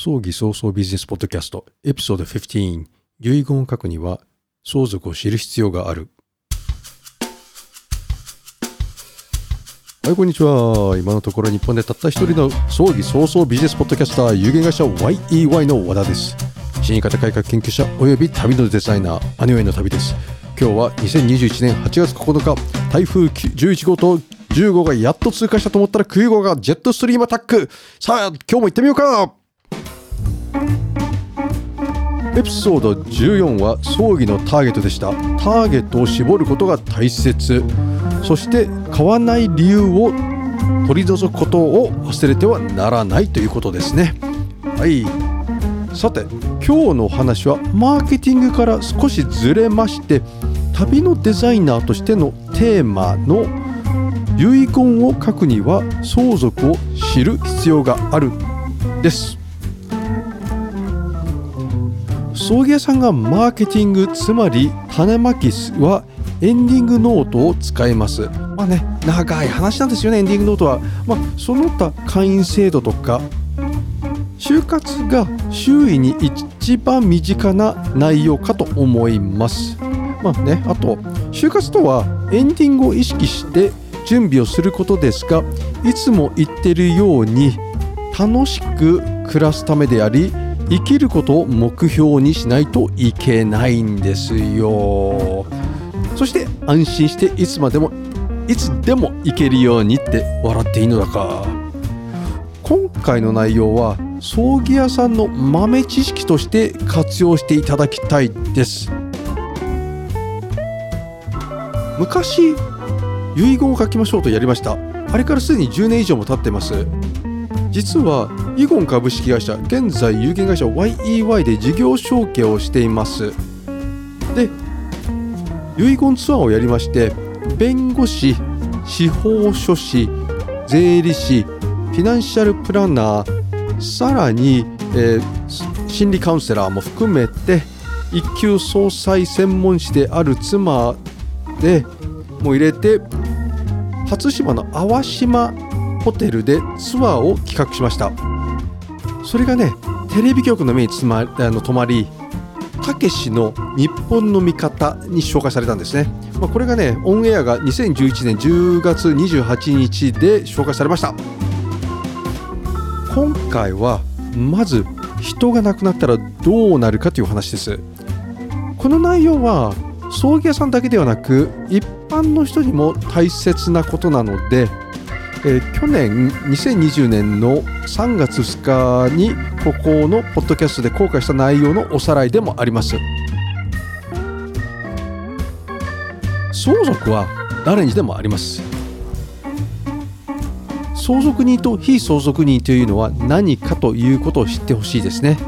葬儀早々ビジネスポッドキャストエピソード15遺言を書くには相続を知る必要がある。はいこんにちは。今のところ日本でたった一人の葬儀早々ビジネスポッドキャスター有限会社 YEY の和田です。死に方改革研究者および旅のデザイナー姉上の旅です。今日は2021年8月9日台風11号と10号がやっと通過したと思ったら9号がジェットストリームアタック。さあ今日も行ってみようか。エピソード14は葬儀のターゲットでした。ターゲットを絞ることが大切。そして買わない理由を取り除くことを忘れてはならないということですね。はい。さて今日のお話はマーケティングから少しずれまして旅のデザイナーとしてのテーマの遺言を書くには相続を知る必要がある。です。葬儀屋さんがマーケティングつまり種まきはエンディングノートを使います。まあね長い話なんですよねエンディングノートは、まあ、その他会員制度とか就活が周囲に一番身近な内容かと思います。まあねあと就活とはエンディングを意識して準備をすることですがいつも言ってるように楽しく暮らすためであり生きることを目標にしないといけないんですよ。そして安心していつまでもいつでも行けるようにって笑っていいのだか。今回の内容は葬儀屋さんの豆知識として活用していただきたいです。昔遺言を書きましょうとやりました。あれからすでに10年以上も経ってます。実はイゴン株式会社現在有限会社 YEY で事業承継をしています。で遺言ツアーをやりまして弁護士司法書士税理士フィナンシャルプランナーさらに、えー、心理カウンセラーも含めて一級総裁専門士である妻でも入れて初島の淡島ホテルでツアーを企画しました。それがねテレビ局の目につまあの泊まりたけしの日本の味方に紹介されたんですね、まあ、これがねオンエアが2011年10月28日で紹介されました。今回はまず人が亡くなったらどうなるかという話です。この内容は葬儀屋さんだけではなく一般の人にも大切なことなのでえー、去年2020年の3月2日にここのポッドキャストで公開した内容のおさらいでもあります。相続は誰にでもあります。相続人と非相続人というのは何かということを知ってほしいですね。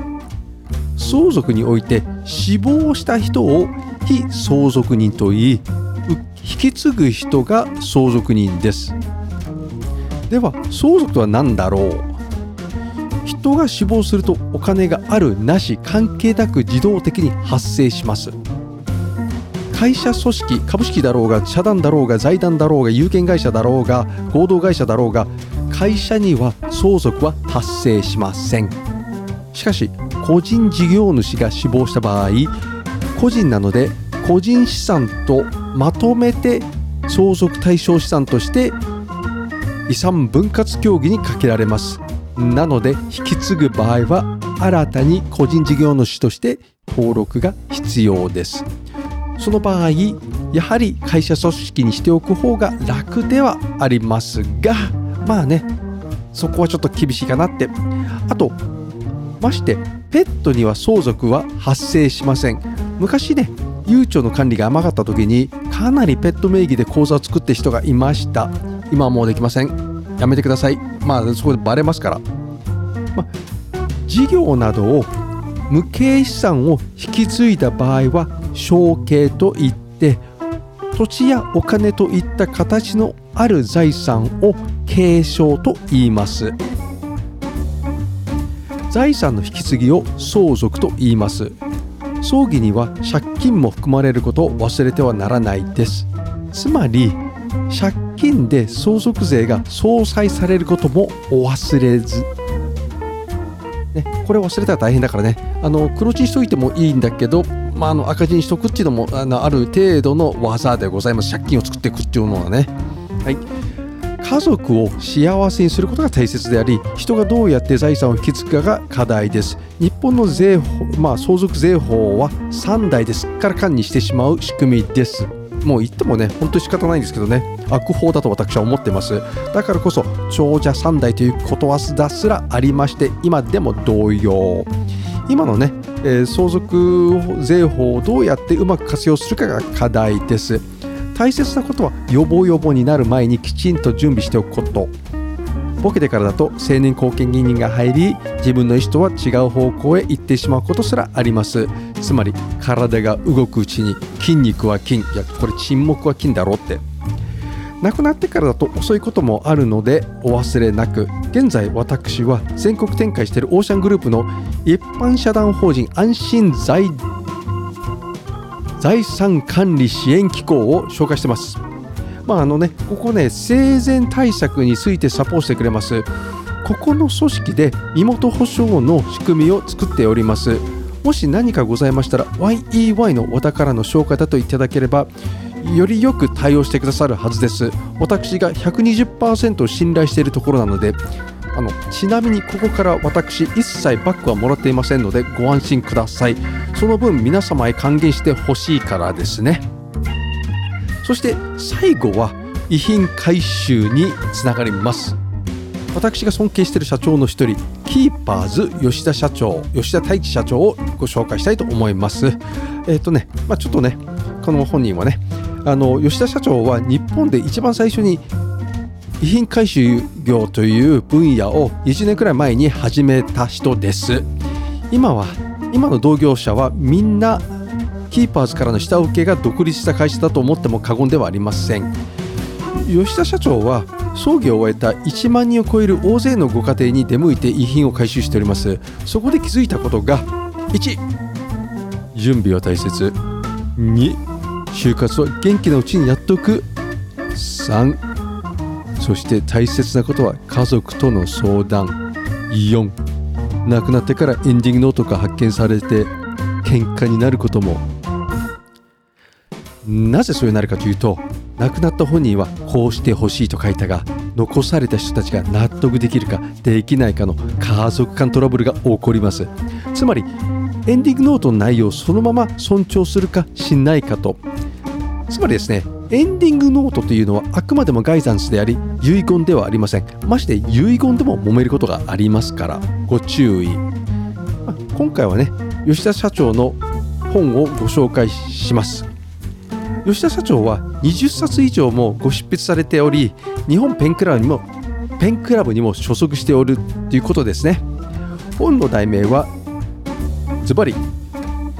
相続において死亡した人を非相続人といい引き継ぐ人が相続人です。では相続とは何だろう？人が死亡するとお金があるなし関係なく自動的に発生します。会社組織株式だろうが社団だろうが財団だろうが有限会社だろうが合同会社だろうが会社には相続は発生しません。しかし個人事業主が死亡した場合個人なので個人資産とまとめて相続対象資産として遺産分割協議にかけられます。なので引き継ぐ場合は新たに個人事業主として登録が必要です。その場合やはり会社組織にしておく方が楽ではありますがまあねそこはちょっと厳しいかなって。あとましてペットには相続は発生しません。昔ね悠長の管理が甘かった時にかなりペット名義で口座を作って人がいました。今はもうできません。やめてください。まあそこでバレますから、まあ、事業などを無形資産を引き継いだ場合は承継といって土地やお金といった形のある財産を継承と言います。財産の引き継ぎを相続と言います。葬儀には借金も含まれることを忘れてはならないです。つまり借金で相続税が相殺されることもお忘れず。ね、これ忘れたら大変だからね。あの黒字にしといてもいいんだけど、まあ、あの赤字にしとくっていうのもあのある程度の技でございます。借金を作っていくっていうのはね。はい。家族を幸せにすることが大切であり人がどうやって財産を引き継ぐかが課題です。日本の税法、まあ、相続税法は3代ですっからかんにしてしまう仕組みです。もう言ってもね本当に仕方ないんですけどね。悪法だと私は思ってます。だからこそ長者三代ということわざすらありまして今でも同様。今のね、えー、相続税法をどうやってうまく活用するかが課題です。大切なことは予防予防になる前にきちんと準備しておくこと。ボケてからだと青年後見議人が入り自分の意思とは違う方向へ行ってしまうことすらあります。つまり体が動くうちに筋肉は筋いやこれ沈黙は筋だろうって。亡くなってからだと遅いこともあるのでお忘れなく。現在私は全国展開しているオーシャングループの一般社団法人安心財財産管理支援機構を紹介してます。まああのね、ここね、生前対策についてサポートしてくれます。ここの組織で身元保証の仕組みを作っております。もし何かございましたら YEY のお宝の紹介だといただければよりよく対応してくださるはずです。私が120%信頼しているところなのであのちなみにここから私一切バックはもらっていませんのでご安心くださいその分皆様へ還元してほしいからですねそして最後は遺品回収につながります。私が尊敬している社長の一人キーパーズ吉田社長吉田太一社長をご紹介したいと思います。えっ、ー、とね、まあ、ちょっとねこの本人はねあの吉田社長は日本で一番最初に遺品回収業という分野を1年くらい前に始めた人です。今は今の同業者はみんなキーパーズからの下請けが独立した会社だと思っても過言ではありません。吉田社長は葬儀を終えた1万人を超える大勢のご家庭に出向いて遺品を回収しております。そこで気づいたことが1準備は大切。2就活は元気なうちにやっておく。3そして大切なことは家族との相談。4亡くなってからエンディングノートが発見されて喧嘩になることも。なぜそうなるかというと亡くなった本人はこうしてほしいと書いたが残された人たちが納得できるかできないかの家族間トラブルが起こります。つまりエンディングノートの内容をそのまま尊重するかしないかと。つまりですねエンディングノートというのはあくまでもガイダンスであり遺言ではありません。まして遺言でも揉めることがありますからご注意、ま今回はね吉田社長の本をご紹介します。吉田社長は20冊以上もご執筆されており日本ペンクラブにもペンクラブにも所属しておるということですね。本の題名はズバリ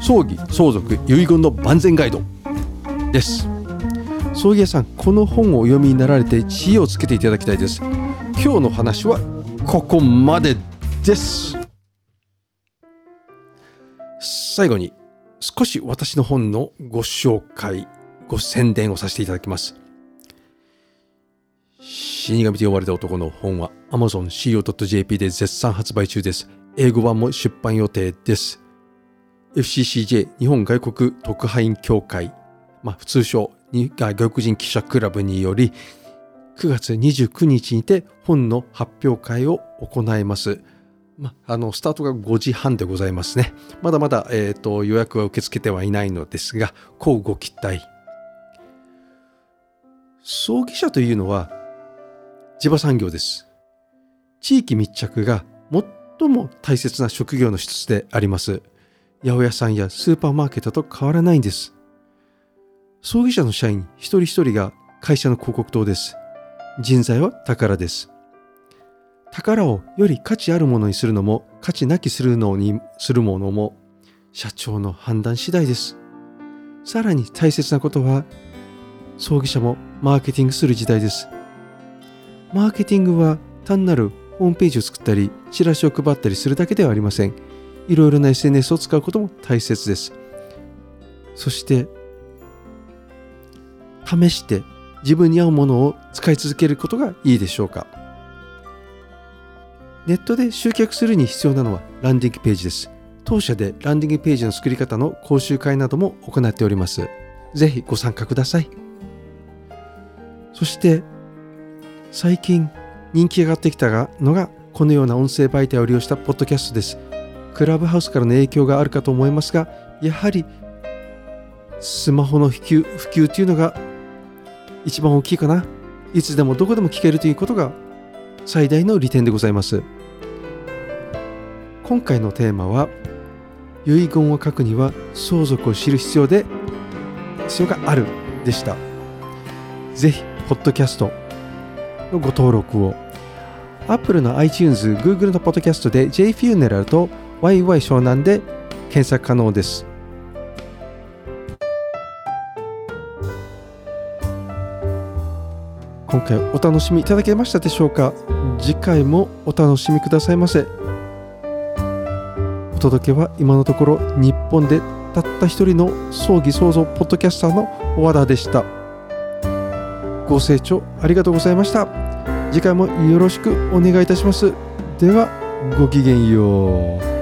葬儀相続遺言の万全ガイドです。葬儀屋さんこの本をお読みになられて知恵をつけていただきたいです。今日の話はここまでです。最後に少し私の本のご紹介ご宣伝をさせていただきます死神と呼ばれた男の本は AmazonCO.jp で絶賛発売中です英語版も出版予定です FCCJ 日本外国特派員協会まあ、通称外国人記者クラブにより9月29日にて本の発表会を行います。まあ、のスタートが5時半でございますね。まだまだ、えーと、予約は受け付けてはいないのですが、こうご期待。葬儀社というのは地場産業です。地域密着が最も大切な職業の一つであります。八百屋さんやスーパーマーケットと変わらないんです。葬儀社の社員一人一人が会社の広告塔です。人材は宝です。宝をより価値あるものにするのも価値なきするのにするものも社長の判断次第です。さらに大切なことは葬儀社もマーケティングする時代です。マーケティングは単なるホームページを作ったりチラシを配ったりするだけではありません。いろいろな SNS を使うことも大切です。そして試して自分に合うものを使い続けることがいいでしょうかネットで集客するに必要なのはランディングページです当社でランディングページの作り方の講習会なども行っておりますぜひご参加くださいそして最近人気上がってきたのがこのような音声媒体を利用したポッドキャストです。クラブハウスからの影響があるかと思いますがやはりスマホの普及普及というのが一番大きいかな。いつでもどこでも聞けるということが最大の利点でございます。今回のテーマは遺言を書くには相続を知る必要で必要があるでした。ぜひポッドキャストのご登録を。Apple の iTunes、Google のポッドキャストで JFuneral と YY 湘南で検索可能です。今回お楽しみいただけましたでしょうか？次回もお楽しみくださいませ。お届けは今のところ日本でたった一人の葬儀創造ポッドキャスターの和田でした。ご清聴ありがとうございました。次回もよろしくお願いいたします。ではごきげんよう。